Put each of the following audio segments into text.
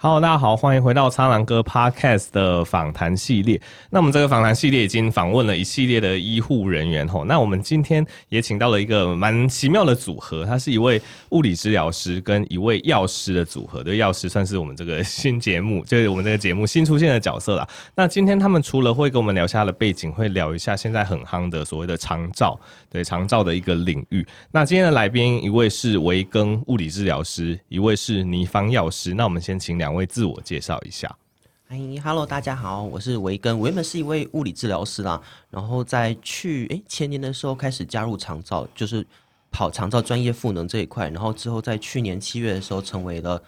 Hello，大家好，欢迎回到苍狼哥 Podcast 的访谈系列。那我们这个访谈系列已经访问了一系列的医护人员吼。那我们今天也请到了一个蛮奇妙的组合，他是一位物理治疗师跟一位药师的组合。对，药师算是我们这个新节目，就是我们这个节目新出现的角色啦。那今天他们除了会跟我们聊一下的背景，会聊一下现在很夯的所谓的长照，对长照的一个领域。那今天的来宾一位是维庚物理治疗师，一位是倪芳药师。那我们先请两。两位自我介绍一下。哎，Hello，大家好，我是维根，我原本是一位物理治疗师啦，然后在去哎前年的时候开始加入长照，就是跑长照专业赋能这一块，然后之后在去年七月的时候成为了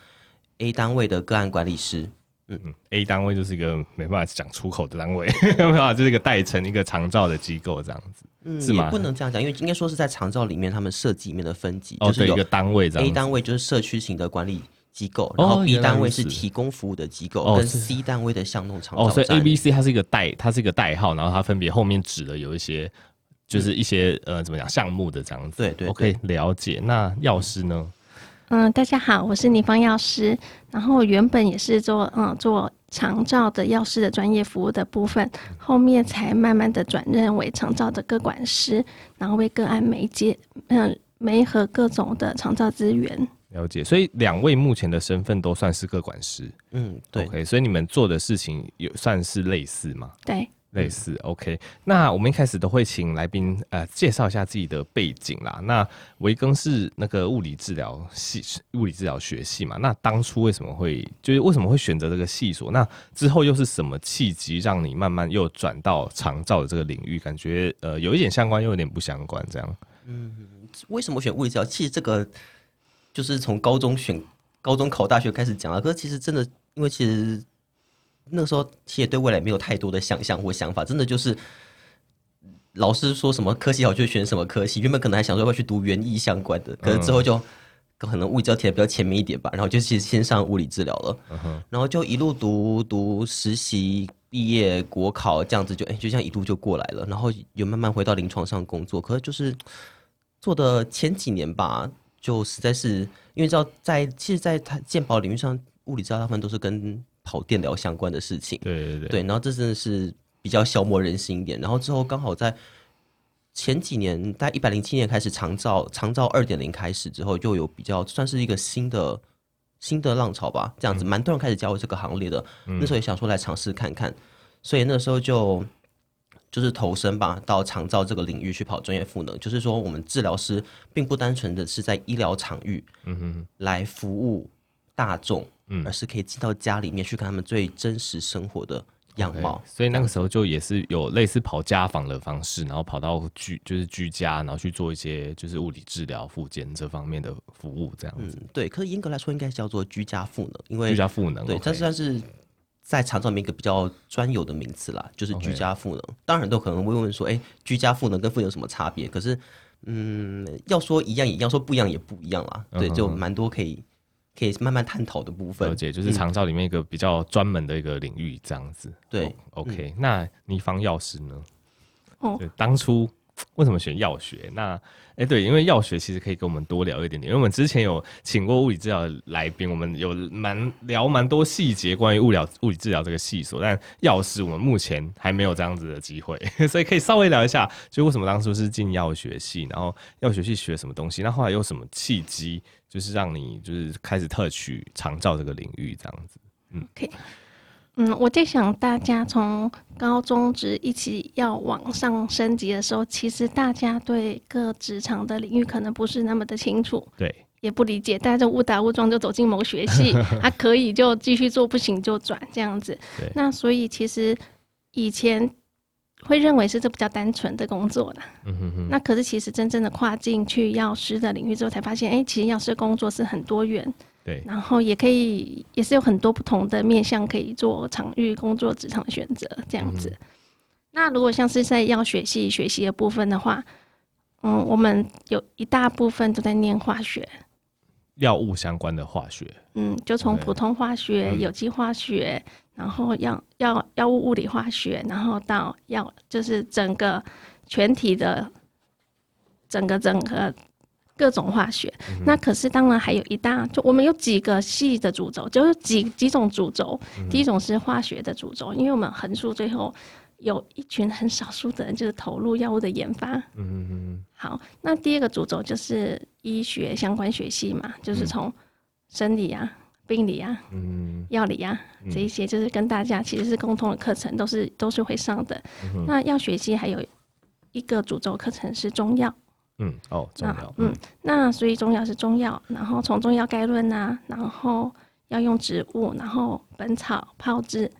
A 单位的个案管理师。嗯嗯，A 单位就是一个没办法讲出口的单位，没办法，就是一个代称一个长照的机构这样子，嗯，是吗？也不能这样讲，因为应该说是在长照里面，他们设计里面的分级，哦，就是有一个单位这样。A 单位就是社区型的管理。机构，然后 B 单位是提供服务的机构，跟 C 单位的巷弄长照。哦，所以 A、B、C 它是一个代，它是一个代号，然后它分别后面指的有一些，就是一些、嗯、呃，怎么讲项目的这样子。对对，对，OK，了解。那药师呢？嗯，大家好，我是倪方药师。然后原本也是做嗯做长照的药师的专业服务的部分，后面才慢慢的转任为长照的各管师，然后为个案媒介嗯媒合各种的长照资源。了解，所以两位目前的身份都算是个管师，嗯，对，OK，所以你们做的事情有算是类似吗？对，类似，OK。那我们一开始都会请来宾呃介绍一下自己的背景啦。那维庚是那个物理治疗系，物理治疗学系嘛。那当初为什么会就是为什么会选择这个系所？那之后又是什么契机让你慢慢又转到长照的这个领域？感觉呃有一点相关，又有点不相关，这样。嗯，为什么选物理治疗？其实这个。就是从高中选高中考大学开始讲啊，可是其实真的，因为其实那个时候其实也对未来没有太多的想象或想法，真的就是老师说什么科系好就选什么科系。原本可能还想说要去读园艺相关的，可是之后就可能物理治疗填的比较前面一点吧，然后就其实先上物理治疗了，然后就一路读读实习毕业国考这样子就哎就这样一路就过来了，然后又慢慢回到临床上工作，可是就是做的前几年吧。就实在是因为知道在，其实，在他健保领域上，物理治疗大部分都是跟跑电疗相关的事情。对对对。对，然后这真的是比较消磨人心一点。然后之后刚好在前几年，在一百零七年开始长照长照二点零开始之后，就有比较算是一个新的新的浪潮吧。这样子，蛮多人开始加入这个行列的。嗯、那时候也想说来尝试看看，所以那时候就。就是投身吧，到长照这个领域去跑专业赋能。就是说，我们治疗师并不单纯的是在医疗场域，嗯哼，来服务大众，嗯，而是可以进到家里面去看他们最真实生活的样貌。所以那个时候就也是有类似跑家访的方式，然后跑到居就是居家，然后去做一些就是物理治疗、复健这方面的服务，这样子。嗯，对。可是严格来说，应该叫做居家赋能，因为居家赋能，对，它算是。在长照里面一个比较专有的名词啦，就是居家赋能。当然，都可能会问说，哎、欸，居家赋能跟赋能有什么差别？可是，嗯，要说一样也一样，说不一样也不一样啦。Uh. 对，就蛮多可以可以慢慢探讨的部分。了解，就是长照里面一个比较专门的一个领域，这样子。嗯、对，OK、嗯。那倪芳药师呢？哦，对，当初。为什么选药学？那哎、对，因为药学其实可以跟我们多聊一点点。因为我们之前有请过物理治疗的来宾，我们有蛮聊蛮多细节关于物疗物理治疗这个系所。但药师我们目前还没有这样子的机会，所以可以稍微聊一下，就为什么当初是进药学系，然后药学系学什么东西？那后来有什么契机，就是让你就是开始特取长照这个领域这样子？嗯可以。嗯，我在想，大家从高中职一起要往上升级的时候，其实大家对各职场的领域可能不是那么的清楚，对，也不理解，大家就误打误撞就走进某学系，还、啊、可以就继续做，不行就转这样子。对，那所以其实以前会认为是这比较单纯的工作的，嗯哼哼。那可是其实真正的跨进去药师的领域之后，才发现，哎、欸，其实药师工作是很多元。对，然后也可以，也是有很多不同的面向可以做场域工作职场选择这样子。嗯。那如果像是在药学系学习的部分的话，嗯，我们有一大部分都在念化学，药物相关的化学。嗯，就从普通化学、有机化学，然后药药药物物理化学，然后到药，就是整个全体的整个整个。各种化学。嗯、那可是当然还有一大，就我们有几个系的主轴，就是几几种主轴。嗯、第一种是化学的主轴，因为我们横竖最后有一群很少数的人就是投入药物的研发。嗯嗯嗯。好，那第二个主轴就是医学相关学系嘛，就是从生理啊。病理啊，嗯，药理啊，这一些就是跟大家其实是共同的课程，都是都是会上的。嗯、那药学系还有一个主轴课程是中药，嗯，哦，中药，嗯，那所以中药是中药，然后从中药概论啊，然后要用植物，然后本草、炮制、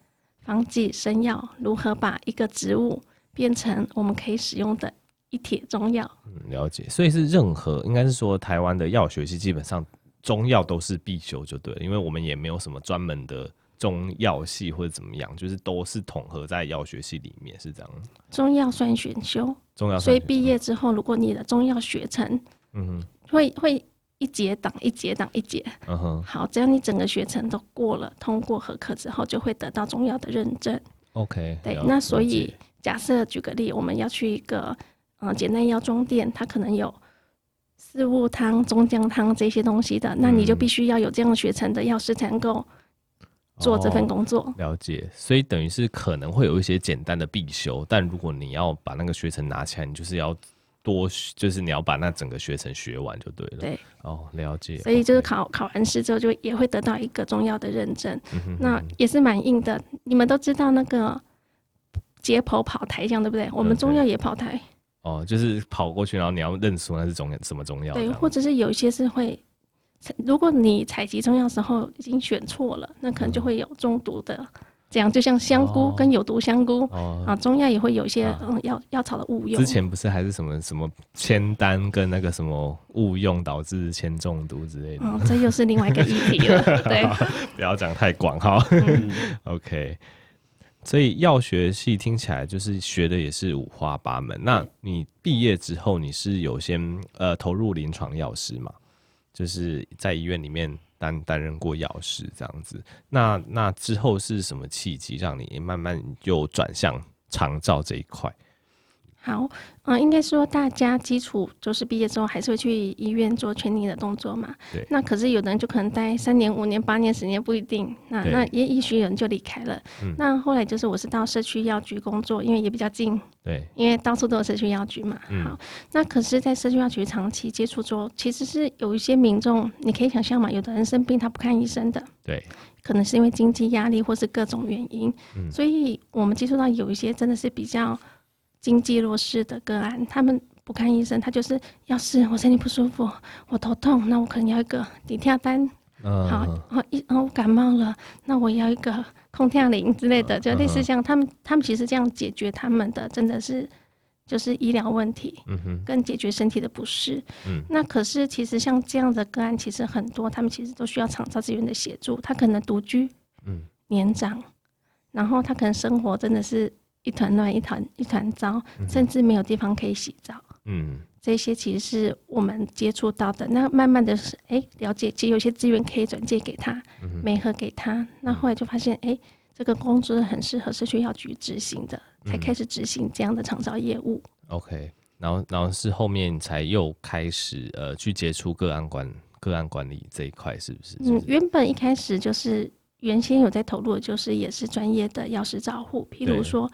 方剂、生药，如何把一个植物变成我们可以使用的一帖中药？嗯，了解。所以是任何，应该是说台湾的药学系基本上。中药都是必修就对了，因为我们也没有什么专门的中药系或者怎么样，就是都是统合在药学系里面，是这样。中药算选修，中药所以毕业之后，如果你的中药学成，嗯哼，会会一节档一节档一节，嗯哼，好，只要你整个学程都过了，通过合格之后，就会得到中药的认证。OK，对，那所以假设举个例，我们要去一个嗯简单药妆店，它可能有。四物汤、中姜汤这些东西的，那你就必须要有这样学程的药师才能够做这份工作。哦。了解，所以等于是可能会有一些简单的必修，但如果你要把那个学程拿起来，你就是要多，就是你要把那整个学程学完就对了。对，哦，了解。所以就是考考完试之后，就也会得到一个中药的认证，嗯、哼哼那也是蛮硬的。你们都知道那个解剖跑台，这样对不对？我们中药也跑台。哦，就是跑过去，然后你要认出那是中什么中药。对，或者是有一些是会，如果你采集中药时候已经选错了，那可能就会有中毒的。这样就像香菇跟有毒香菇、哦、啊，中药也会有一些嗯药药草的误用。之前不是还是什么什么铅丹跟那个什么误用导致铅中毒之类的。哦，这又是另外一个议题了。对，不要讲太广哈。嗯、OK。所以药学系听起来就是学的也是五花八门。那你毕业之后，你是有先呃投入临床药师嘛？就是在医院里面担担任过药师这样子。那那之后是什么契机让你慢慢又转向长照这一块？好，嗯、呃，应该说大家基础就是毕业之后还是会去医院做 training 的动作嘛。对。那可是有的人就可能待三年、五年、八年、十年不一定。那那也也许有人就离开了。嗯。那后来就是我是到社区药局工作，因为也比较近。对。因为到处都有社区药局嘛。嗯。好，那可是，在社区药局长期接触之后，其实是有一些民众，你可以想象嘛，有的人生病他不看医生的。对。可能是因为经济压力或是各种原因。嗯。所以我们接触到有一些真的是比较。经济弱势的个案，他们不看医生，他就是要是我身体不舒服，我头痛，那我可能要一个低跳单，嗯、好，然后一，然后我感冒了，那我要一个空跳铃之类的，就类似像他们，他们其实这样解决他们的真的是就是医疗问题，嗯哼，跟解决身体的不适，嗯，那可是其实像这样的个案其实很多，他们其实都需要长照资源的协助，他可能独居，嗯，年长，然后他可能生活真的是。一团乱，一团一团糟，甚至没有地方可以洗澡。嗯，这些其实是我们接触到的。那慢慢的是，哎、欸，了解，其实有些资源可以转借给他，媒合给他。那后来就发现，哎、欸，这个工作很适合社区药局执行的，才开始执行这样的长照业务。嗯、OK，然后然后是后面才又开始呃去接触个案管个案管理这一块，是不是？嗯，原本一开始就是。原先有在投入的，就是也是专业的药师照护，譬如说，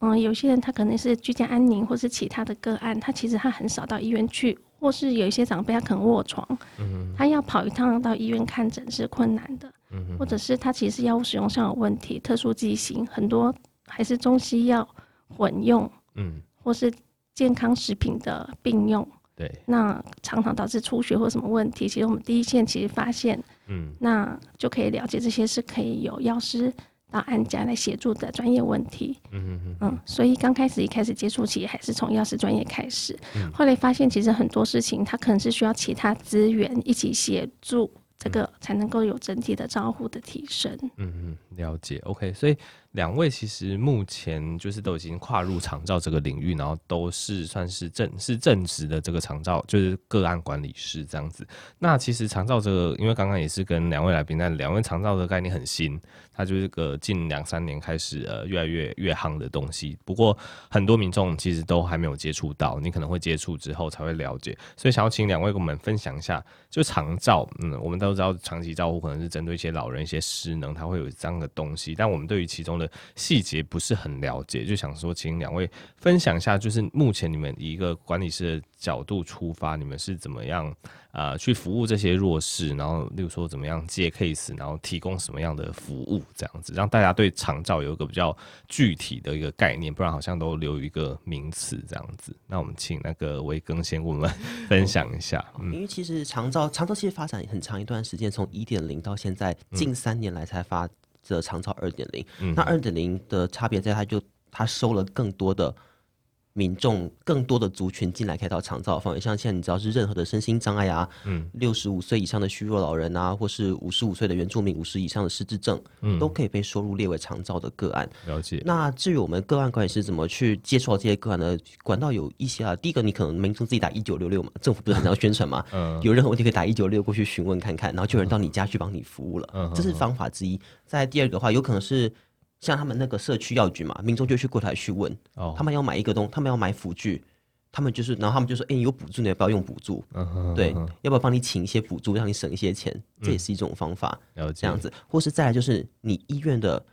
嗯，有些人他可能是居家安宁，或是其他的个案，他其实他很少到医院去，或是有一些长辈他可能卧床，嗯、他要跑一趟到医院看诊是困难的，嗯、或者是他其实药物使用上有问题，特殊剂型很多还是中西药混用，嗯，或是健康食品的并用。对，那常常导致出血或什么问题，其实我们第一线其实发现，嗯，那就可以了解这些是可以有药师到案家来协助的专业问题，嗯嗯嗯，嗯，所以刚开始一开始接触起还是从药师专业开始，嗯、后来发现其实很多事情它可能是需要其他资源一起协助这个才能够有整体的照护的提升。嗯嗯，了解。OK，所以两位其实目前就是都已经跨入长照这个领域，然后都是算是正是正职的这个长照，就是个案管理师这样子。那其实长照这个，因为刚刚也是跟两位来宾，那两位长照的概念很新，它就是个近两三年开始呃越来越越夯的东西。不过很多民众其实都还没有接触到，你可能会接触之后才会了解。所以想要请两位跟我们分享一下，就长照，嗯，我们都知道长期照护可能是针对一些老人、一些失能，它会有这样的东西，但我们对于其中的细节不是很了解，就想说请两位分享一下，就是目前你们以一个管理师的角度出发，你们是怎么样啊、呃、去服务这些弱势，然后例如说怎么样接 case，然后提供什么样的服务，这样子让大家对长照有一个比较具体的一个概念，不然好像都留一个名词这样子。那我们请那个维更先跟我们 分享一下，嗯，因为其实长照长照其实发展很长一段时间，从一点零到现在近三年来才发的长超二点零，那二点零的差别在它就它收了更多的。民众更多的族群进来开到长照范围，像现在你知道是任何的身心障碍啊，嗯，六十五岁以上的虚弱老人啊，或是五十五岁的原住民，五十以上的失智症，嗯，都可以被收入列为长照的个案。了解。那至于我们个案管理师怎么去接触到这些个案呢？管道有一些啊，第一个你可能民众自己打一九六六嘛，政府不是很常宣传嘛，嗯，有任何问题可以打一九六过去询问看看，然后就有人到你家去帮你服务了，嗯，这是方法之一。再第二个的话，有可能是。像他们那个社区药局嘛，民众就去柜台去问，哦，他们要买一个东，他们要买辅具，他们就是，然后他们就说，哎、欸，你有补助，你要不要用补助？嗯哼，对，要不要帮你请一些补助，让你省一些钱？这也是一种方法，嗯、这样子，或是再来就是你医院的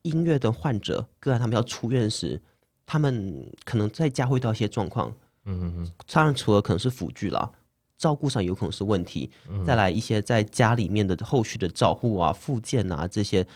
音乐的患者，个案他们要出院时，他们可能在家会遇到一些状况，嗯哼哼，当然除了可能是辅具啦，照顾上有可能是问题，嗯、再来一些在家里面的后续的照护啊、复健啊这些。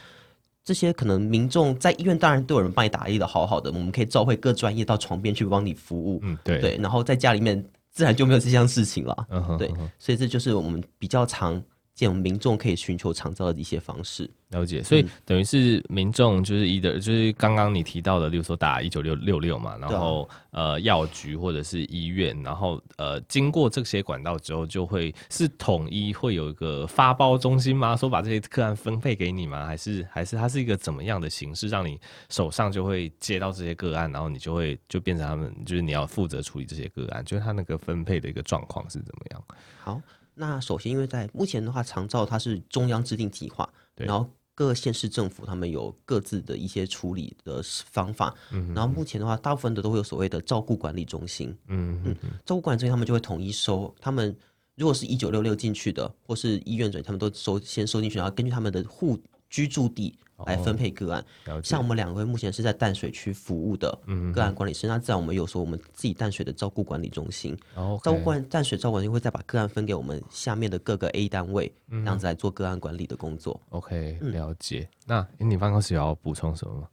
这些可能民众在医院当然都有人帮你打理的好好的，我们可以召会各专业到床边去帮你服务，嗯，对。对，然后在家里面自然就没有这项事情了，嗯哼，对，所以这就是我们比较常见民众可以寻求长照的一些方式。了解，所以等于是民众就是一的，就是刚刚你提到的，例如说打一九六六六嘛，然后呃药局或者是医院，然后呃经过这些管道之后，就会是统一会有一个发包中心吗？说把这些个案分配给你吗？还是还是它是一个怎么样的形式，让你手上就会接到这些个案，然后你就会就变成他们就是你要负责处理这些个案，就是他那个分配的一个状况是怎么样？好，那首先因为在目前的话，长照它是中央制定计划，然后。各县市政府他们有各自的一些处理的方法，嗯，然后目前的话，大部分的都会有所谓的照顾管理中心，嗯嗯，照顾管理中心他们就会统一收，他们如果是一九六六进去的，或是医院转，他们都收先收进去，然后根据他们的户居住地。来分配个案，哦、像我们两位目前是在淡水区服务的个案管理师，嗯、那自然我们有说我们自己淡水的照顾管理中心，哦 okay、照顾管淡水照顾管理会再把个案分给我们下面的各个 A 单位，嗯、这样子来做个案管理的工作。OK，了解。嗯、那你办公室要补充什么吗？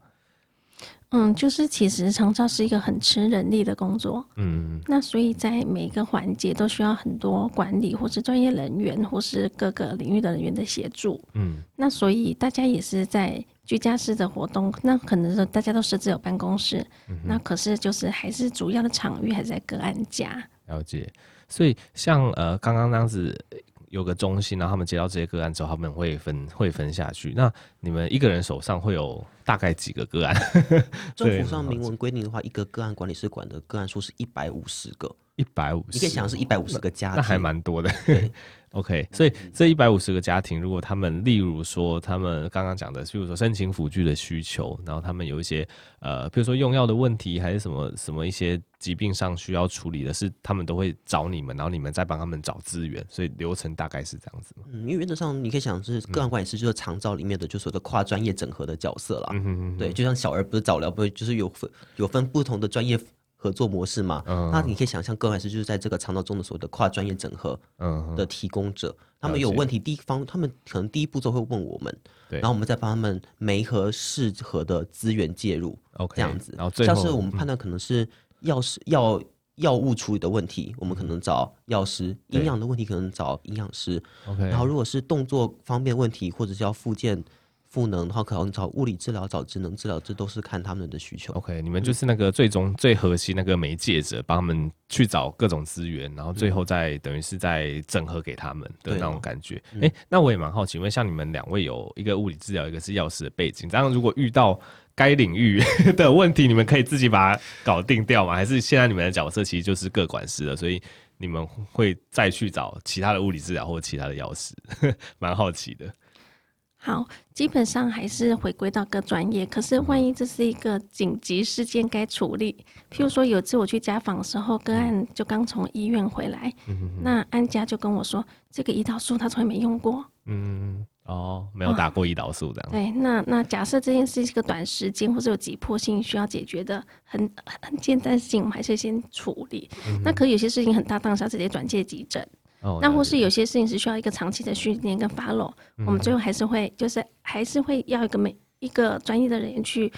嗯，就是其实长照是一个很吃人力的工作，嗯，那所以在每一个环节都需要很多管理或是专业人员或是各个领域的人员的协助，嗯，那所以大家也是在居家式的活动，那可能是大家都设置有办公室，嗯、那可是就是还是主要的场域还是在个案家。了解，所以像呃刚刚那样子。有个中心，然后他们接到这些个案之后，他们会分会分下去。那你们一个人手上会有大概几个个案？政府上明文规定的话，一个个案管理师管的个案数是一百五十个。一百五十，你可以想是一百五十个家庭，那还蛮多的。对，OK，所以这一百五十个家庭，如果他们例如说他们刚刚讲的，譬如说申请辅具的需求，然后他们有一些呃，比如说用药的问题，还是什么什么一些疾病上需要处理的，是他们都会找你们，然后你们再帮他们找资源，所以流程大概是这样子。嗯，因为原则上你可以想是个案管理师就是长照里面的就所谓的跨专业整合的角色啦。嗯哼哼。对，就像小儿不是早疗，不是就是有分有分不同的专业。合作模式嘛，嗯、那你可以想象，个案管理师就是在这个肠道中的所谓的跨专业整合的提供者。嗯、他们有问题，第一方他们可能第一步骤会问我们，对然后我们再帮他们媒合适合的资源介入，OK，这样子。然后像是我们判断可能是药师药药物处理的问题，我们可能找药师；营养的问题可能找营养师。OK，然后如果是动作方面问题，或者是要复健。赋能，然后可能找物理治疗、找职能治疗，这都是看他们的需求。OK，你们就是那个最终、嗯、最核心那个媒介者，帮他们去找各种资源，然后最后再、嗯、等于是在整合给他们的那种感觉。哎、那我也蛮好奇，因为像你们两位有一个物理治疗，一个是药师的背景，这样如果遇到该领域 的问题，你们可以自己把它搞定掉吗？还是现在你们的角色其实就是各管事了，所以你们会再去找其他的物理治疗或者其他的药师？蛮好奇的。好，基本上还是回归到各专业。可是万一这是一个紧急事件该处理，譬如说有次我去家访的时候，个案就刚从医院回来，那安家就跟我说，这个胰岛素他从来没用过。嗯，哦，没有打过胰岛素这样。对，那那假设这件事是一个短时间或者有急迫性需要解决的很很简单的事情，我们还是先处理。那可有些事情很大，当下直接转介急诊。哦、那或是有些事情是需要一个长期的训练跟 follow，、嗯、我们最后还是会就是还是会要一个每一个专业的人员去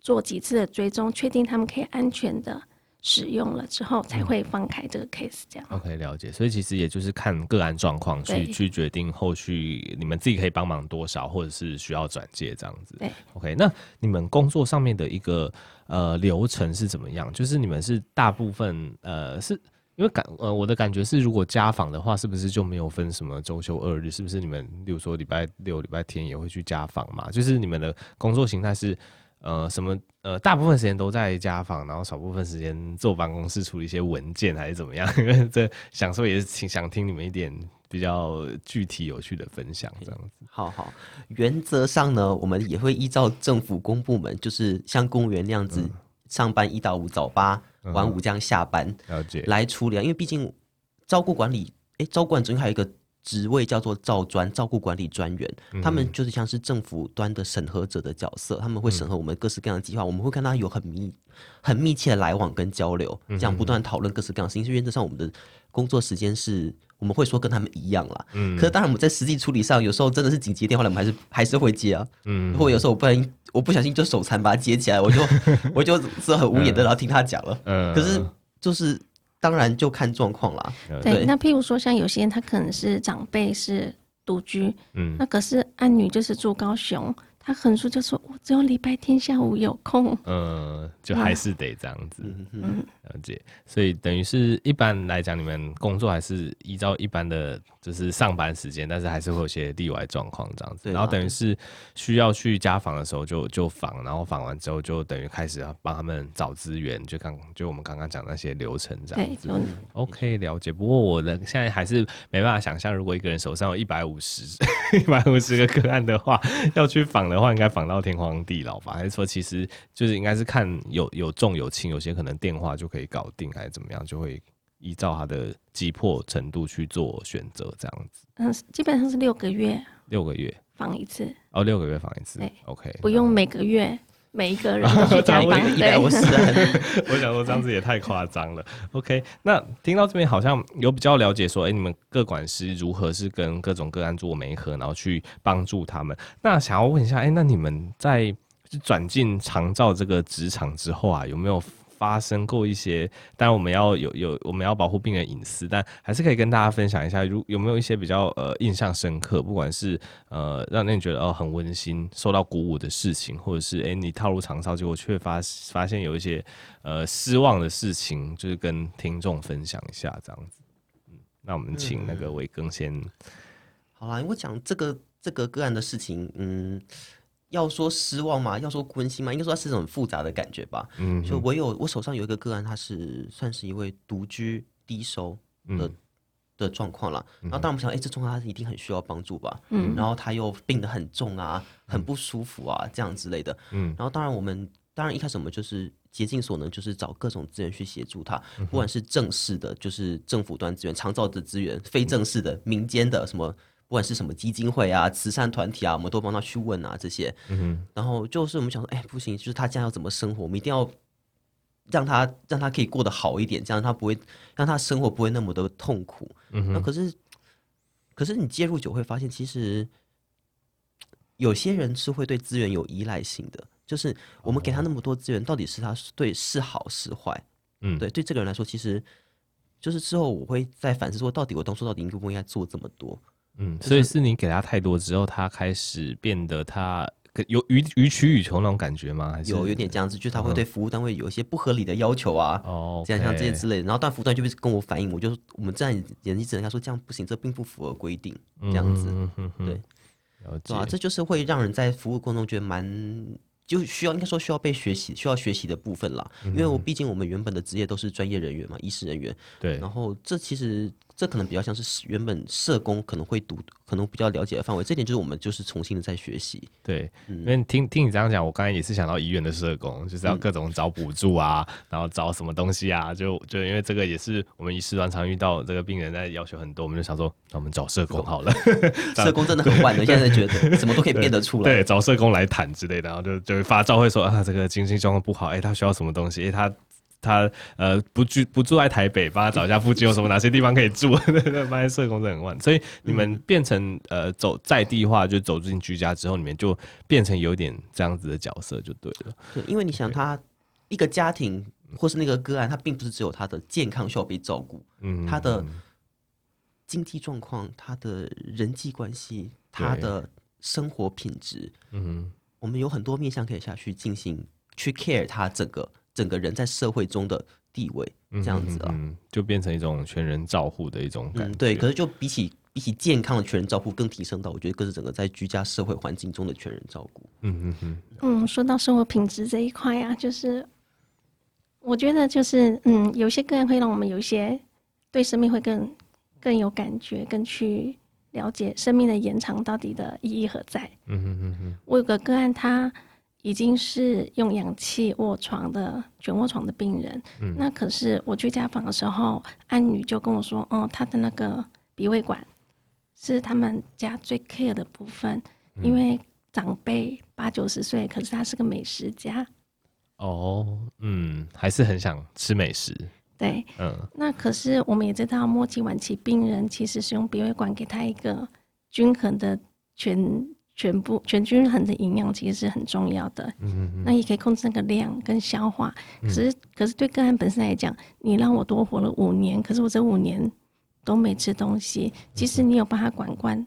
做几次的追踪，确定他们可以安全的使用了之后，才会放开这个 case 这样。OK，了解。所以其实也就是看个案状况去去决定后续你们自己可以帮忙多少，或者是需要转介这样子。对。OK，那你们工作上面的一个呃流程是怎么样？就是你们是大部分呃是。因为感呃，我的感觉是，如果家访的话，是不是就没有分什么周休二日？是不是你们，例如说礼拜六、礼拜天也会去家访嘛？就是你们的工作形态是呃什么呃，大部分时间都在家访，然后少部分时间坐办公室处理一些文件，还是怎么样？因 为这想说也是挺想听你们一点比较具体有趣的分享，这样子。好好，原则上呢，我们也会依照政府公部门，就是像公务员那样子，嗯、上班一到五早八。晚五这样下班，了解。来处理啊，因为毕竟照顾管理，哎，照顾管中还有一个职位叫做照专，照顾管理专员，嗯、他们就是像是政府端的审核者的角色，他们会审核我们各式各样的计划，嗯、我们会跟他有很密、很密切的来往跟交流，这样不断讨论各式各样的事情。是原则上，我们的工作时间是我们会说跟他们一样啦，嗯，可是当然我们在实际处理上，有时候真的是紧急电话了，我们还是还是会接啊，嗯，或有时候我不然。我不小心就手残把它接起来，我就 我就是很无言的，然后听他讲了。嗯，可是就是当然就看状况啦。对，对，那譬如说像有些人他可能是长辈是独居，嗯，那可是案女就是住高雄。他横竖就说：“我只有礼拜天下午有空。”嗯，就还是得这样子。嗯，了解。所以等于是一般来讲，你们工作还是依照一般的，就是上班时间，但是还是会有些例外状况这样子。然后等于是需要去家访的时候就就访，然后访完之后就等于开始要帮他们找资源，就刚就我们刚刚讲那些流程这样子。OK，了解。不过我的现在还是没办法想象，如果一个人手上有一百五十 一百五十个个案的话，要去访。的话应该访到天荒地老吧？还是说其实就是应该是看有有重有轻，有些可能电话就可以搞定，还是怎么样？就会依照他的急迫程度去做选择，这样子。嗯，基本上是六个月，六个月访一次。哦，六个月访一次。对，OK，不用每个月。每一个人都 去采访，对，我想说这样子也太夸张了。OK，那听到这边好像有比较了解说，哎、欸，你们各管师如何是跟各种个案做媒合，然后去帮助他们。那想要问一下，哎、欸，那你们在转进长照这个职场之后啊，有没有？发生过一些，当然我们要有有我们要保护病人隐私，但还是可以跟大家分享一下，如有没有一些比较呃印象深刻，不管是呃让你觉得哦很温馨、受到鼓舞的事情，或者是哎、欸、你踏入长照结果却发发现有一些呃失望的事情，就是跟听众分享一下这样子。嗯，那我们请那个伟庚先、嗯。好啦，我讲这个这个个案的事情，嗯。要说失望嘛？要说关心嘛？应该说它是一种很复杂的感觉吧。嗯哼，就我有我手上有一个个案，他是算是一位独居低收的、嗯、的状况了。然后当然我们想，哎、欸，这状况他是一定很需要帮助吧。嗯，然后他又病得很重啊，很不舒服啊，这样之类的。嗯，然后当然我们当然一开始我们就是竭尽所能，就是找各种资源去协助他，不管是正式的，就是政府端资源、长照的资源；非正式的、民间的什么。不管是什么基金会啊、慈善团体啊，我们都帮他去问啊这些。嗯哼。然后就是我们想说，哎，不行，就是他将要怎么生活，我们一定要让他让他可以过得好一点，这样他不会让他生活不会那么的痛苦。嗯哼。那可是，可是你介入久会发现，其实有些人是会对资源有依赖性的，就是我们给他那么多资源，到底是他对是好是坏？嗯，对，对这个人来说，其实就是之后我会再反思说，到底我当初到底应不应该做这么多？嗯，所以是你给他太多之后，他开始变得他有予予取予求那种感觉吗？还是有有点这样子，就是他会对服务单位有一些不合理的要求啊，哦，这样像这些之类的。然后但服务单位就会跟我反映，我就我们这样严厉跟他说，这样不行，这并不符合规定，这样子，对，对啊，这就是会让人在服务过程中觉得蛮。就需要应该说需要被学习、需要学习的部分啦，因为我毕竟我们原本的职业都是专业人员嘛，医师人员。对。然后这其实这可能比较像是原本社工可能会读、可能比较了解的范围。这点就是我们就是重新的在学习。对，因为听听你这样讲，我刚才也是想到医院的社工，就是要各种找补助啊，嗯、然后找什么东西啊，就就因为这个也是我们医师团常遇到这个病人在要求很多，我们就想说，那我们找社工好了。社工真的很万能，现在觉得什么都可以变得出来。对，找社工来谈之类的，然后就就会发照会说啊。这个经济状况不好，哎、欸，他需要什么东西？哎、欸，他他呃不住不住在台北，帮他找一下附近有什么哪些地方可以住。发现社工真的很万，所以你们变成呃走在地化，就走进居家之后，你们就变成有点这样子的角色就对了。对，因为你想，他一个家庭或是那个个案，他并不是只有他的健康需要被照顾，嗯，他的经济状况、他的人际关系、他的生活品质，嗯。我们有很多面向可以下去进行去 care 他整个整个人在社会中的地位，这样子啊，嗯，就变成一种全人照护的一种感觉。嗯，对。可是就比起比起健康的全人照护，更提升到我觉得更是整个在居家社会环境中的全人照顾。嗯嗯嗯。嗯，说到生活品质这一块啊，就是我觉得就是嗯，有些个案会让我们有一些对生命会更更有感觉，更去。了解生命的延长到底的意义何在？嗯嗯嗯嗯。我有个个案，他已经是用氧气卧床的全卧床的病人。嗯。那可是我去家访的时候，安女就跟我说：“哦，他的那个鼻胃管是他们家最 care 的部分，嗯、因为长辈八九十岁，可是他是个美食家。”哦，嗯，还是很想吃美食。对，嗯，那可是我们也知道，末期晚期病人其实使用鼻胃管给他一个均衡的全全部全均衡的营养，其实是很重要的。嗯嗯嗯。那也可以控制那个量跟消化。可是，嗯、可是对个案本身来讲，你让我多活了五年，可是我这五年都没吃东西。即使你有帮他管管，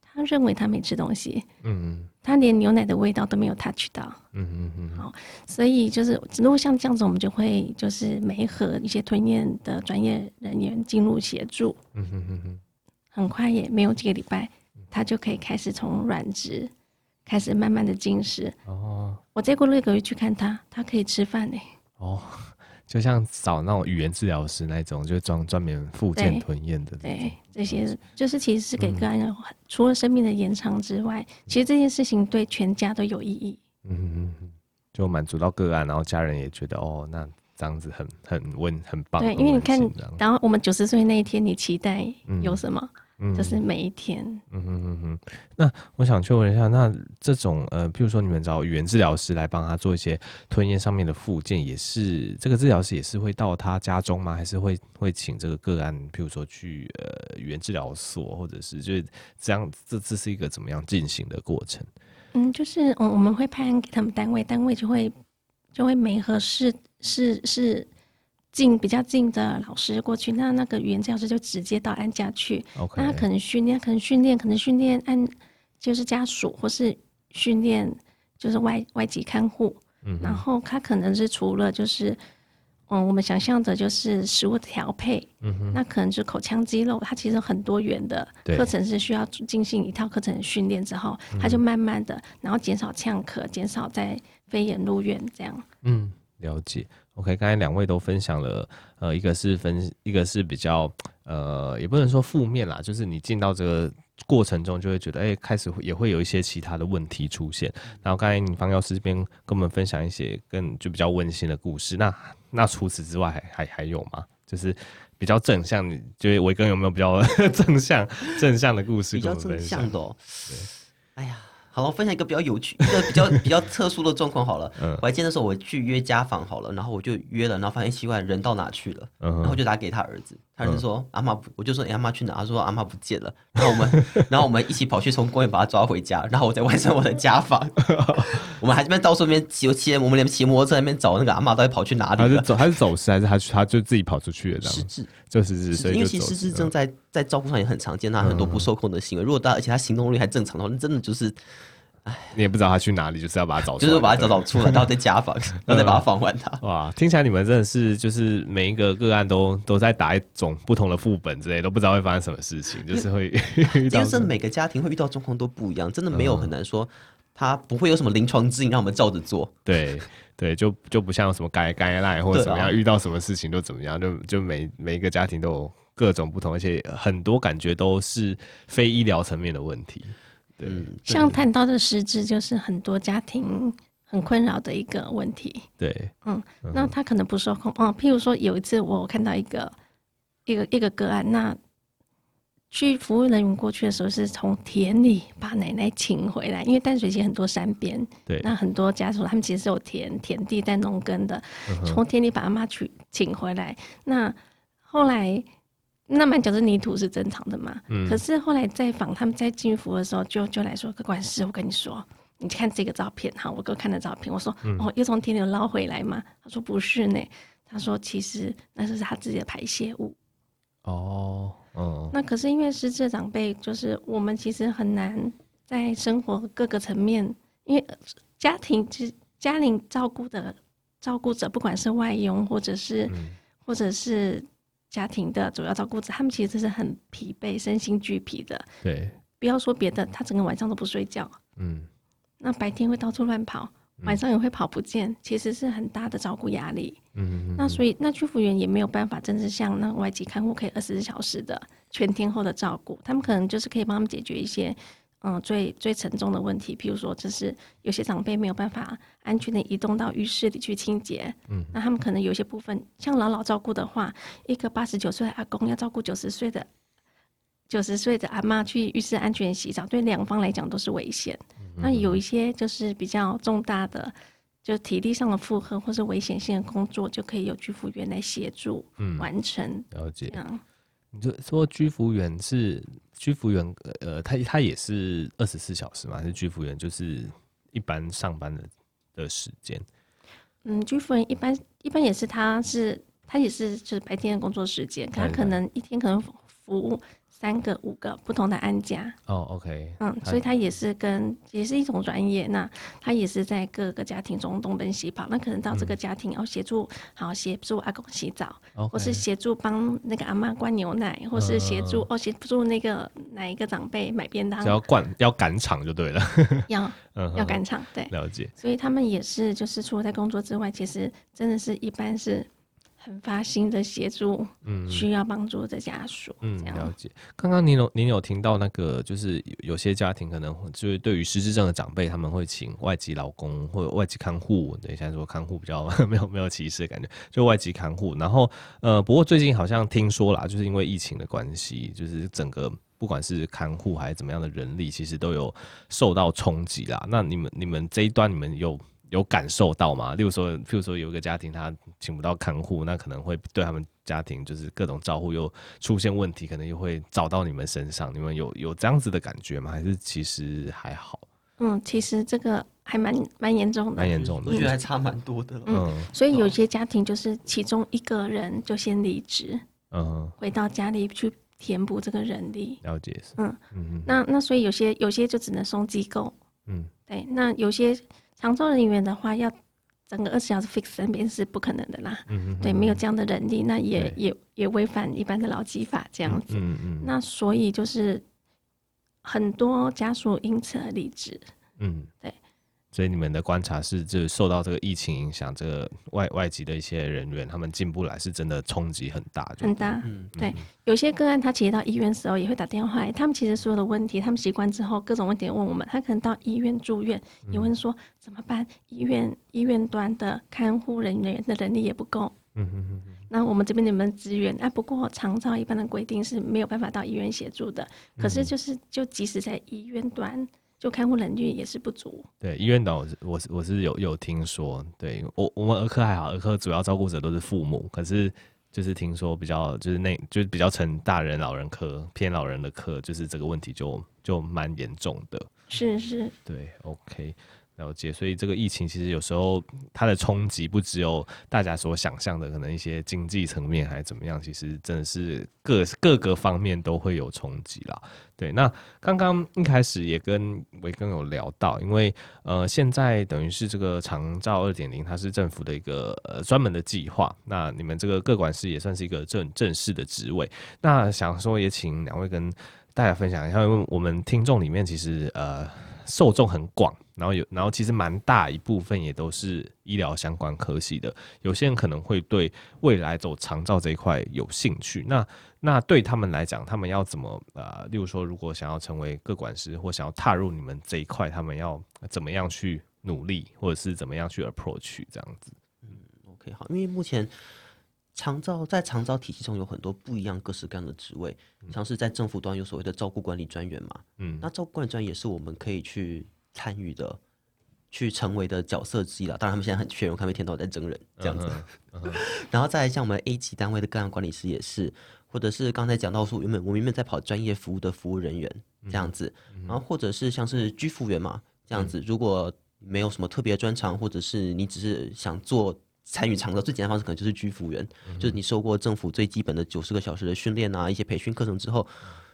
他认为他没吃东西。嗯嗯。他连牛奶的味道都没有 touch 到，嗯嗯嗯，好，所以就是如果像这样子，我们就会就是没和一些吞咽的专业人员进入协助，嗯哼哼哼，很快也没有几个礼拜，他就可以开始从软质开始慢慢的进食。哦，我再过六个月去看他，他可以吃饭呢。哦。就像找那种语言治疗师那种，就专专门复健吞咽的。对，这些就是其实是给个案人，除了生命的延长之外，嗯、其实这件事情对全家都有意义。嗯嗯嗯，就满足到个案，然后家人也觉得哦，那这样子很很温很棒。对，因为你看，然后我们九十岁那一天，你期待有什么？嗯就是每一天。嗯哼哼哼。那我想确认一下，那这种呃，譬如说你们找语言治疗师来帮他做一些吞咽上面的附件，也是这个治疗师也是会到他家中吗？还是会会请这个个案，譬如说去呃语言治疗所，或者是就是这样？这这是一个怎么样进行的过程？嗯，就是我我们会派案给他们单位，单位就会就会每合适是是。是近比较近的老师过去，那那个语言教师就直接到安家去。那他可能训练，可能训练，可能训练按就是家属，或是训练就是外外籍看护。嗯。然后他可能是除了就是嗯，我们想象的就是食物调配。嗯哼。那可能就口腔肌肉，它其实很多元的课程是需要进行一套课程训练之后，他就慢慢的，然后减少呛咳，减少在飞炎入院这样。嗯，了解。OK，刚才两位都分享了，呃，一个是分，一个是比较，呃，也不能说负面啦，就是你进到这个过程中，就会觉得，哎、欸，开始也会有一些其他的问题出现。然后刚才你方药师这边跟我们分享一些更就比较温馨的故事。那那除此之外还还还有吗？就是比较正向，你就是维根有没有比较 正向正向的故事？比较正向的、哎呀。好了，我分享一个比较有趣、一个比较比较特殊的状况好了。嗯，我还记得那时候我去约家访好了，然后我就约了，然后发现奇怪，人到哪去了？嗯，然后我就打给他儿子，他就说、嗯、阿妈不，我就说你阿妈去哪？他说阿妈不见了。然后我们，然后我们一起跑去从公园把他抓回家，然后我再完成我的家访。我们还这边到处边骑骑，我们连骑摩托车那边找那个阿妈到底跑去哪里了？他是走，他是走失还是他去他就自己跑出去了？失智，就失智，所以因为其实失智症在在照顾上也很常见，他很多不受控的行为。嗯、如果他而且他行动力还正常的话，那真的就是。哎，你也不知道他去哪里，就是要把他找出来，就是把他找找出来，然后再家访，然后再把他放还他。哇，听起来你们真的是就是每一个个案都都在打一种不同的副本之类，都不知道会发生什么事情，就是会 遇到。其实每个家庭会遇到状况都不一样，真的没有很难说，他不会有什么临床指引让我们照着做。对对，就就不像什么该该赖或者怎么样，遇到什么事情都怎么样，就就每每一个家庭都有各种不同，而且很多感觉都是非医疗层面的问题。嗯，像谈到的失智，就是很多家庭很困扰的一个问题。对，嗯，那他可能不受控。哦，譬如说有一次我看到一个一个一个个案，那去服务人员过去的时候，是从田里把奶奶请回来，因为淡水其实很多山边，对，那很多家属他们其实是有田田地在农耕的，从田里把阿妈去请回来。那后来。那满脚是泥土是正常的嘛？嗯。可是后来在访他们在进服的时候就，就就来说，个管事，我跟你说，你看这个照片哈，我给我看的照片，我说，嗯、哦，又从田里捞回来嘛？他说不是呢，他说其实那是他自己的排泄物。哦，哦。那可是因为失智长辈，就是我们其实很难在生活各个层面，因为家庭其实家庭照顾的照顾者，不管是外佣或者是、嗯、或者是。家庭的主要照顾者，他们其实是很疲惫、身心俱疲的。对，不要说别的，他整个晚上都不睡觉。嗯，那白天会到处乱跑，晚上也会跑不见，嗯、其实是很大的照顾压力。嗯那所以那居服员也没有办法，真是像那外籍看护可以二十四小时的全天候的照顾，他们可能就是可以帮他们解决一些。嗯，最最沉重的问题，譬如说，就是有些长辈没有办法安全的移动到浴室里去清洁，嗯，那他们可能有些部分，像老老照顾的话，一个八十九岁的阿公要照顾九十岁的九十岁的阿妈去浴室安全洗澡，对两方来讲都是危险。嗯、那有一些就是比较重大的，就体力上的负荷或是危险性的工作，就可以由居服员来协助完成。嗯、了解。你就说居服员是居服员，呃，他他也是二十四小时吗？还是居服员就是一般上班的的时间？嗯，居服员一般一般也是，他是他也是就是白天的工作时间，他可能一天可能服务。三个、五个不同的安家。哦、oh,，OK，嗯，所以他也是跟也是一种专业，那他也是在各个家庭中东奔西跑，那可能到这个家庭要协助，嗯、好协助阿公洗澡，okay. 或是协助帮那个阿妈灌牛奶，或是协助、嗯、哦协助那个哪一个长辈买便当，要灌要赶场就对了，要 要赶场，对，了解，所以他们也是就是除了在工作之外，其实真的是一般是。很发心的协助，嗯，需要帮助的家属，嗯，了解。刚刚您有您有听到那个，就是有些家庭可能就是对于失智症的长辈，他们会请外籍劳工或者外籍看护。等一下说看护比较 没有没有歧视的感觉，就外籍看护。然后呃，不过最近好像听说啦，就是因为疫情的关系，就是整个不管是看护还是怎么样的人力，其实都有受到冲击啦。那你们你们这一段你们有？有感受到吗？例如说，譬如说有一个家庭他请不到看护，那可能会对他们家庭就是各种照护又出现问题，可能又会找到你们身上。你们有有这样子的感觉吗？还是其实还好？嗯，其实这个还蛮蛮严重的，蛮严重的，我觉得还差蛮多的。嗯，所以有些家庭就是其中一个人就先离职，嗯，回到家里去填补这个人力。了解，嗯嗯，那那所以有些有些就只能送机构，嗯，对，那有些。长照人员的话，要整个二十小时 fix 身边是不可能的啦。嗯嗯。对，没有这样的人力，那也也也违反一般的劳基法这样子。嗯嗯。那所以就是很多家属因此而离职。嗯，对。所以你们的观察是，就是受到这个疫情影响，这个外外籍的一些人员，他们进不来，是真的冲击很大，很大。嗯，对。有些个案，他其实到医院的时候也会打电话来，他们其实所有的问题，他们习惯之后，各种问题问我们。他可能到医院住院，也问说怎么办？医院医院端的看护人员的能力也不够。嗯嗯嗯。那我们这边有没有资源？啊，不过长照一般的规定是没有办法到医院协助的。可是就是就即使在医院端。就看护能力也是不足。对，医院的我是我是我是有有听说，对我我们儿科还好，儿科主要照顾者都是父母，可是就是听说比较就是那就是比较成大人老人科偏老人的科，就是这个问题就就蛮严重的。是是。对，OK。了解，所以这个疫情其实有时候它的冲击不只有大家所想象的，可能一些经济层面还是怎么样，其实真的是各各个方面都会有冲击啦。对，那刚刚一开始也跟维根有聊到，因为呃现在等于是这个长照二点零，它是政府的一个呃专门的计划，那你们这个各管师也算是一个正正式的职位，那想说也请两位跟大家分享一下，因为我们听众里面其实呃。受众很广，然后有，然后其实蛮大一部分也都是医疗相关科系的。有些人可能会对未来走长照这一块有兴趣。那那对他们来讲，他们要怎么呃，例如说，如果想要成为个管师，或想要踏入你们这一块，他们要怎么样去努力，或者是怎么样去 approach 这样子？嗯，OK，好，因为目前长照在长照体系中有很多不一样、各式各样的职位，像是在政府端有所谓的照顾管理专员嘛，嗯，那照顾管理专员也是我们可以去参与的、去成为的角色之一了。当然，他们现在很缺人，我看每天都在征人这样子。然后再来像我们 A 级单位的个案管理师也是，或者是刚才讲到说，原本我们原本在跑专业服务的服务人员这样子，然后或者是像是居服员嘛这样子，如果没有什么特别的专长，或者是你只是想做。参与长的最简单方式可能就是居服员，嗯、就是你受过政府最基本的九十个小时的训练啊，一些培训课程之后，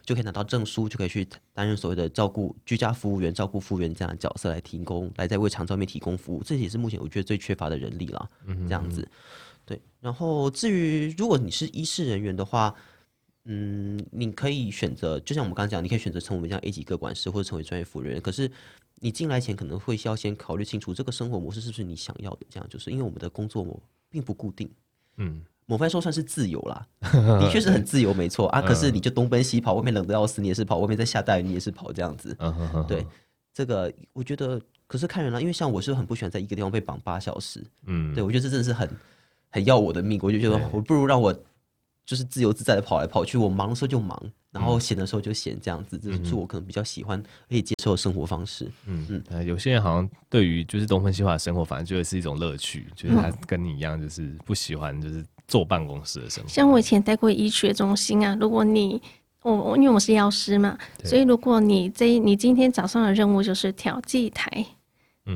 就可以拿到证书，就可以去担任所谓的照顾居家服务员、照顾服务员这样的角色来提供，来在为长照面提供服务。这也是目前我觉得最缺乏的人力了。嗯，这样子，对。然后至于如果你是医事人员的话，嗯，你可以选择，就像我们刚刚讲，你可以选择成为我们这样 A 级各管师，或者成为专业服务人员。可是你进来前可能会需要先考虑清楚这个生活模式是不是你想要的，这样就是因为我们的工作模并不固定，嗯，某方面说算是自由啦，的确是很自由，没错啊。可是你就东奔西跑，外面冷的要死，你也是跑；外面在下大雨，你也是跑，这样子。对，这个我觉得，可是看人啦，因为像我是很不喜欢在一个地方被绑八小时，嗯，对我觉得这真的是很很要我的命，我就觉得我不如让我。就是自由自在的跑来跑去，我忙的时候就忙，然后闲的时候就闲，这样子，这是我可能比较喜欢可以接受的生活方式。嗯嗯，呃，有些人好像对于就是东奔西跑的生活，反正觉得是一种乐趣，就是他 跟你一样，就是不喜欢就是坐办公室的生活。像我以前待过医学中心啊，如果你我我因为我是药师嘛，所以如果你这你今天早上的任务就是调剂台。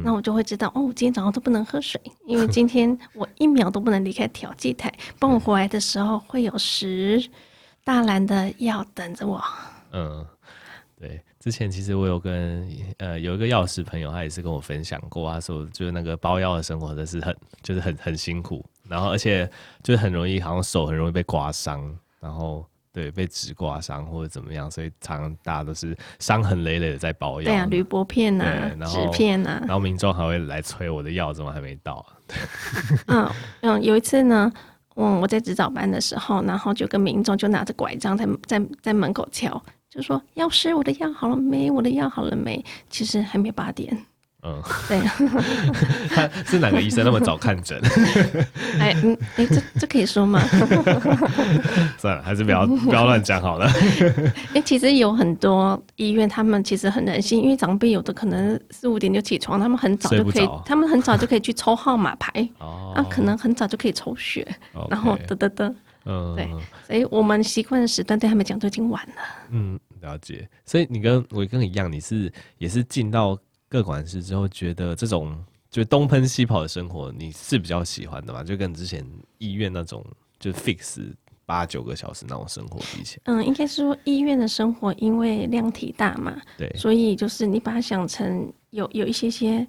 那我就会知道哦，我今天早上都不能喝水，因为今天我一秒都不能离开调剂台。帮我回来的时候，会有十大篮的药等着我。嗯，对，之前其实我有跟呃有一个药师朋友，他也是跟我分享过，他说就是那个包药的生活真的是很就是很很辛苦，然后而且就是很容易好像手很容易被刮伤，然后。对，被纸刮伤或者怎么样，所以常常大家都是伤痕累累的在保养。对啊，铝箔片呐、啊，纸片呐、啊。然后民众还会来催我的药怎么还没到、啊？嗯嗯，有一次呢，嗯，我在值早班的时候，然后就跟民众就拿着拐杖在在在门口敲，就说：“药师，我的药好了没？我的药好了没？”其实还没八点。嗯，对，他是哪个医生那么早看诊？哎，嗯，哎，这这可以说吗？算了，还是不要不要乱讲好了。哎，其实有很多医院，他们其实很人性，因为长辈有的可能四五点就起床，他们很早就可以，他们很早就可以去抽号码牌，哦，啊，可能很早就可以抽血，然后得得得，嗯，对，所以我们习惯的时段对他们讲都已经晚了。嗯，了解。所以你跟维根一样，你是也是进到。个管事之后，觉得这种就东奔西跑的生活，你是比较喜欢的嘛？就跟之前医院那种就 fix 八九个小时那种生活比起来，嗯，应该是说医院的生活因为量体大嘛，对，所以就是你把它想成有有一些些。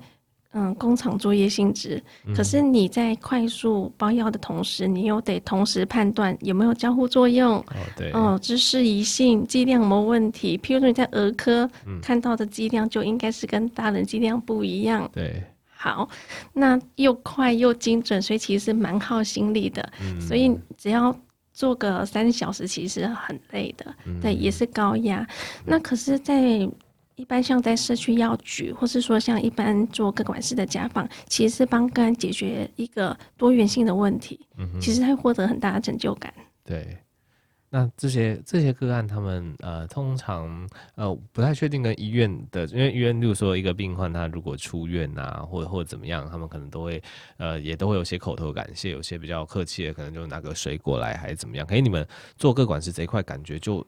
嗯，工厂作业性质，可是你在快速包药的同时，你又得同时判断有没有交互作用。哦，对。哦，知识宜性剂量有没有问题？譬如说你在儿科看到的剂量就应该是跟大人剂量不一样。对。好，那又快又精准，所以其实蛮耗心力的。嗯。所以只要做个三小时，其实很累的。嗯。对，也是高压。那可是，在一般像在社区药局，或是说像一般做个管事的家访，其实是帮个案解决一个多元性的问题，嗯、哼其实会获得很大的成就感。对，那这些这些个案，他们呃通常呃不太确定跟医院的，因为医院，例如说一个病患他如果出院啊，或者或者怎么样，他们可能都会呃也都会有些口头感谢，有些比较客气的，可能就拿个水果来还是怎么样。可是你们做个管事这一块，感觉就。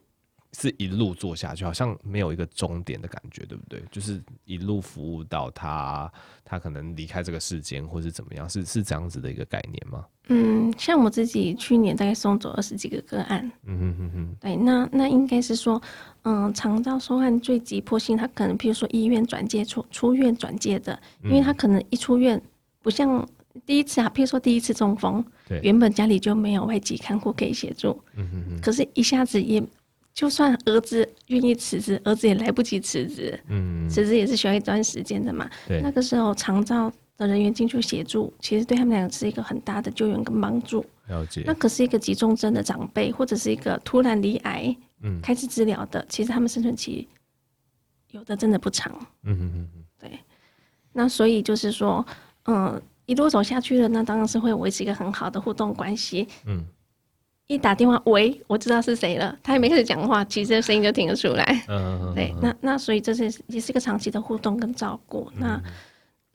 是一路做下去，好像没有一个终点的感觉，对不对？就是一路服务到他，他可能离开这个世间，或是怎么样，是是这样子的一个概念吗？嗯，像我自己去年大概送走二十几个个案，嗯哼哼哼，对，那那应该是说，嗯，肠道受案最急迫性，他可能譬如说医院转介出出院转介的，因为他可能一出院，不像第一次啊，譬如说第一次中风，对，原本家里就没有外籍看护可以协助，嗯哼哼，可是一下子也，就算儿子愿意辞职，儿子也来不及辞职，嗯，辞职也是需要一段时间的嘛，对，那个时候长照。的人员进去协助，其实对他们两个是一个很大的救援跟帮助。了解。那可是一个急重症的长辈，或者是一个突然罹癌，嗯，开始治疗的，其实他们生存期有的真的不长。嗯嗯嗯嗯。对。那所以就是说，嗯，一路走下去了，那当然是会维持一个很好的互动关系。嗯。一打电话，喂，我知道是谁了，他还没开始讲话，其实声音就听得出来。对，那那所以这是也是一个长期的互动跟照顾。那。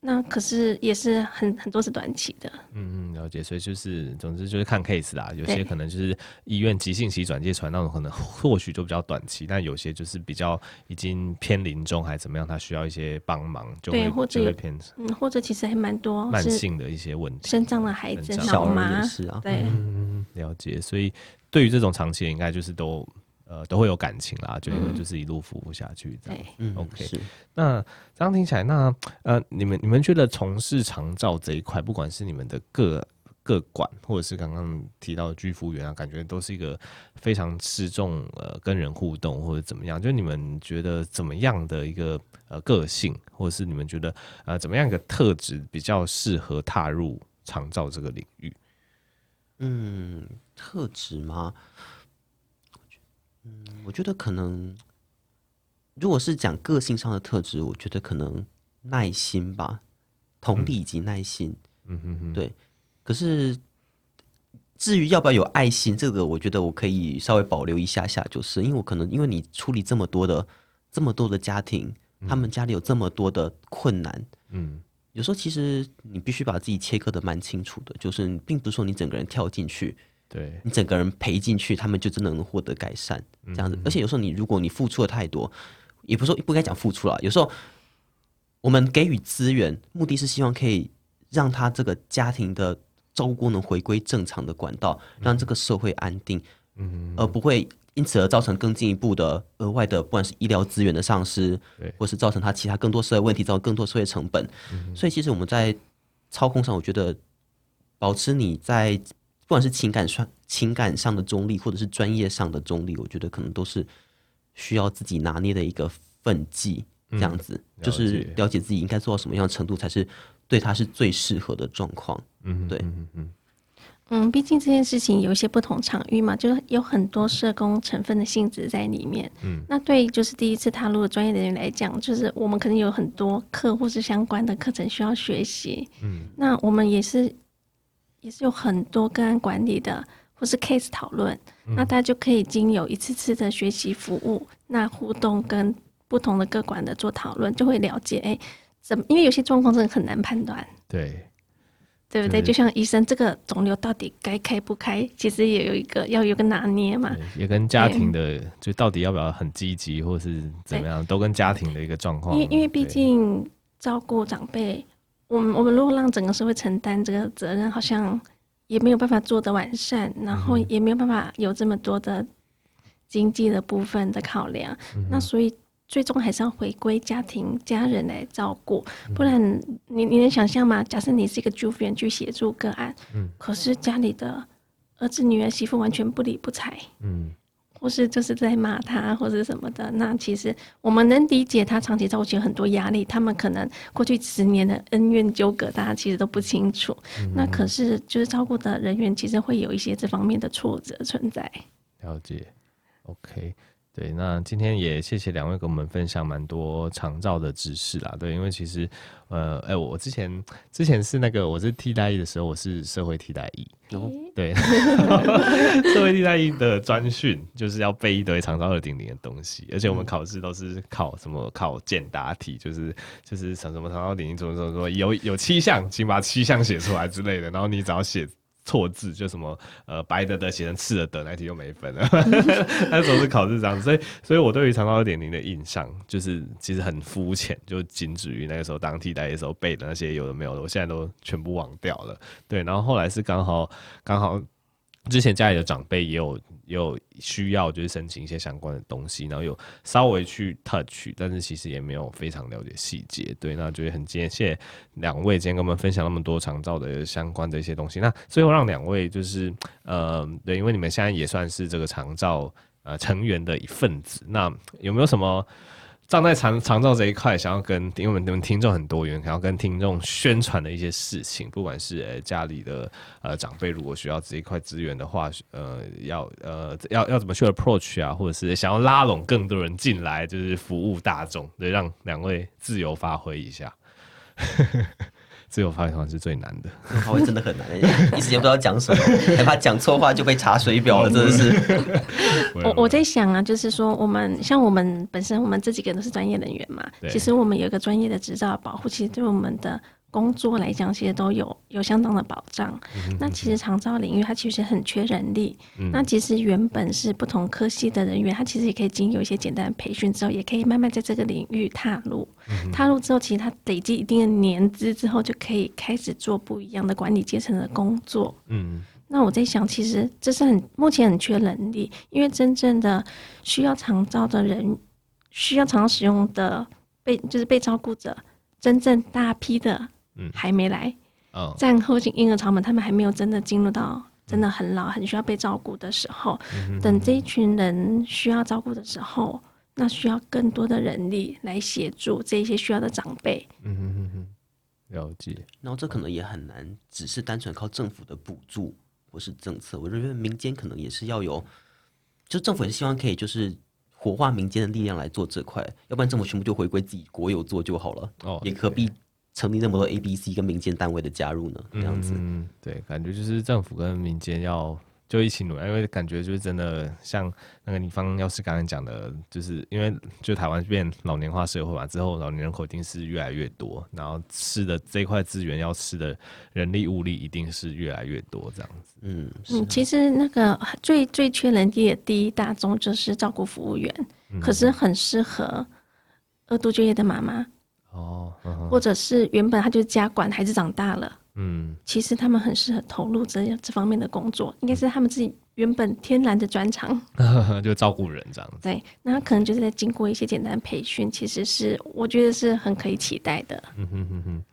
那可是也是很很多是短期的，嗯嗯，了解，所以就是总之就是看 case 啦，有些可能就是医院急性期转介传那种，可能 或许就比较短期，但有些就是比较已经偏临终还是怎么样，他需要一些帮忙，就会对或者就会偏嗯，或者其实还蛮多慢性的一些问题，肾脏的孩子、脑麻是啊，对，嗯，了解，所以对于这种长期的应该就是都。呃，都会有感情啦，就就是一路服务下去这样。嗯，OK。那这样听起来，那呃，你们你们觉得从事长照这一块，不管是你们的个各管，或者是刚刚提到的居服员啊，感觉都是一个非常吃重呃跟人互动或者怎么样？就你们觉得怎么样的一个呃个性，或者是你们觉得呃怎么样一个特质比较适合踏入长照这个领域？嗯，特质吗？嗯，我觉得可能，如果是讲个性上的特质，我觉得可能耐心吧，同理以及耐心。嗯对。可是至于要不要有爱心，这个我觉得我可以稍微保留一下下，就是因为我可能因为你处理这么多的这么多的家庭，他们家里有这么多的困难，嗯，有时候其实你必须把自己切割的蛮清楚的，就是并不是说你整个人跳进去。对，你整个人赔进去，他们就真的能获得改善，这样子。而且有时候你如果你付出的太多，也不是说不该讲付出了。有时候我们给予资源，目的是希望可以让他这个家庭的照顾能回归正常的管道，让这个社会安定，嗯，而不会因此而造成更进一步的额外的，不管是医疗资源的丧失，对，或是造成他其他更多社会问题，造成更多社会成本。所以其实我们在操控上，我觉得保持你在。不管是情感上、情感上的中立，或者是专业上的中立，我觉得可能都是需要自己拿捏的一个分际，这样子，嗯、就是了解自己应该做到什么样的程度，才是对他是最适合的状况。嗯，对，嗯嗯嗯，毕竟这件事情有一些不同场域嘛，就是有很多社工成分的性质在里面。嗯，那对，就是第一次踏入的专业人员来讲，就是我们可能有很多课或是相关的课程需要学习。嗯，那我们也是。也是有很多个案管理的，或是 case 讨论，嗯、那大家就可以经有一次次的学习服务，那互动跟不同的各管的做讨论，就会了解，哎、欸，怎么？因为有些状况真的很难判断，对，对不对？就像医生，这个肿瘤到底该开不开，其实也有一个要有个拿捏嘛，也跟家庭的就到底要不要很积极，或是怎么样，都跟家庭的一个状况，因为因为毕竟照顾长辈。我们我们如果让整个社会承担这个责任，好像也没有办法做得完善，然后也没有办法有这么多的经济的部分的考量。嗯、那所以最终还是要回归家庭家人来照顾，不然你你能想象吗？假设你是一个居服员去协助个案，嗯、可是家里的儿子女儿媳妇完全不理不睬，嗯。或是就是在骂他，或者什么的，那其实我们能理解他长期造成很多压力，他们可能过去十年的恩怨纠葛，大家其实都不清楚。嗯、那可是就是照顾的人员，其实会有一些这方面的挫折存在。了解，OK。对，那今天也谢谢两位跟我们分享蛮多长照的知识啦。对，因为其实，呃，哎、欸，我之前之前是那个我是替代役的时候，我是社会替代役。哦，对，社会替代役的专训就是要背一堆长照二点零的东西，而且我们考试都是考什么考简答题，就是就是什么什么长照点零怎么怎么说，有有七项，请把七项写出来之类的，然后你只要写。错字，就什么呃白的的写成赤的的，那题就没分了。那时候是考试这样，所以所以我对于长高二点零的印象就是其实很肤浅，就仅止于那个时候当替代的时候背的那些有的没有的，我现在都全部忘掉了。对，然后后来是刚好刚好之前家里的长辈也有。有需要就是申请一些相关的东西，然后有稍微去 touch，但是其实也没有非常了解细节。对，那就很谢谢两位今天跟我们分享那么多长照的相关的一些东西。那最后让两位就是呃，对，因为你们现在也算是这个长照呃成员的一份子，那有没有什么？站在长长照这一块，想要跟因为我们你们听众很多元，想要跟听众宣传的一些事情，不管是呃家里的呃长辈如果需要这一块资源的话，呃要呃要要怎么去 approach 啊，或者是想要拉拢更多人进来，就是服务大众，对，让两位自由发挥一下。自由发挥团是最难的，发挥真的。很难，一时间不知道讲什么，害怕讲错话就被查水表了，真的是。我我在想啊，就是说，我们像我们本身，我们这几个人都是专业人员嘛，其实我们有一个专业的执照保护，其实对我们的。工作来讲，其实都有有相当的保障。嗯、那其实长照领域它其实很缺人力。嗯、那其实原本是不同科系的人员，他其实也可以经有一些简单的培训之后，也可以慢慢在这个领域踏入。嗯、踏入之后，其实他累积一定的年资之后，就可以开始做不一样的管理阶层的工作。嗯。那我在想，其实这是很目前很缺人力，因为真正的需要长照的人，需要长照使用的被就是被照顾者，真正大批的。嗯，还没来。哦，战后婴儿潮们，他们还没有真的进入到真的很老、很需要被照顾的时候。嗯、哼哼等这一群人需要照顾的时候，那需要更多的人力来协助这些需要的长辈。嗯哼哼哼，了解。然后这可能也很难，只是单纯靠政府的补助或是政策。我认为民间可能也是要有，就政府也是希望可以就是活化民间的力量来做这块，要不然政府全部就回归自己国有做就好了。哦，也何必。成立那么多 A、B、C 跟民间单位的加入呢？这样子，嗯，对，感觉就是政府跟民间要就一起努力，因为感觉就是真的像那个地方，要是刚刚讲的，就是因为就台湾变老年化社会嘛，之后老年人口一定是越来越多，然后吃的这块资源要吃的人力物力一定是越来越多，这样子。嗯嗯，其实那个最最缺人力的第一大宗就是照顾服务员，嗯、可是很适合二度就业的妈妈。哦，或者是原本他就家管，孩子长大了，嗯，其实他们很适合投入这这方面的工作，应该是他们自己原本天然的专长，就照顾人这样子。对，那他可能就是在经过一些简单培训，其实是我觉得是很可以期待的。嗯哼哼哼。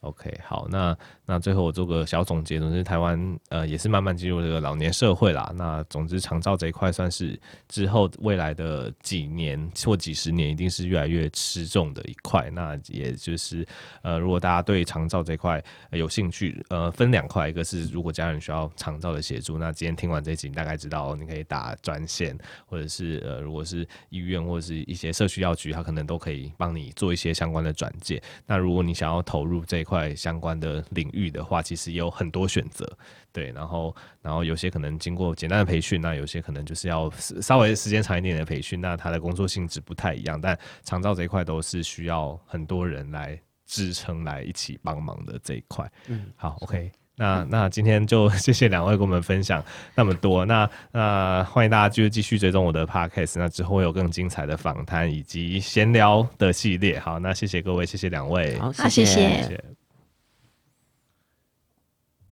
OK，好，那那最后我做个小总结，总之台湾呃也是慢慢进入这个老年社会啦。那总之长照这一块算是之后未来的几年或几十年，一定是越来越吃重的一块。那也就是呃，如果大家对长照这一块有兴趣，呃，分两块，一个是如果家人需要长照的协助，那今天听完这集，你大概知道你可以打专线，或者是呃，如果是医院或者是一些社区药局，它可能都可以帮你做一些相关的转介。那如果你想要投入这一，块相关的领域的话，其实也有很多选择，对，然后，然后有些可能经过简单的培训，那有些可能就是要稍微时间长一点的培训，那他的工作性质不太一样，但长照这一块都是需要很多人来支撑，来一起帮忙的这一块。嗯，好，OK。那那今天就谢谢两位跟我们分享那么多，那那欢迎大家就继续追踪我的 podcast，那之后会有更精彩的访谈以及闲聊的系列。好，那谢谢各位，谢谢两位，好，谢谢。谢谢。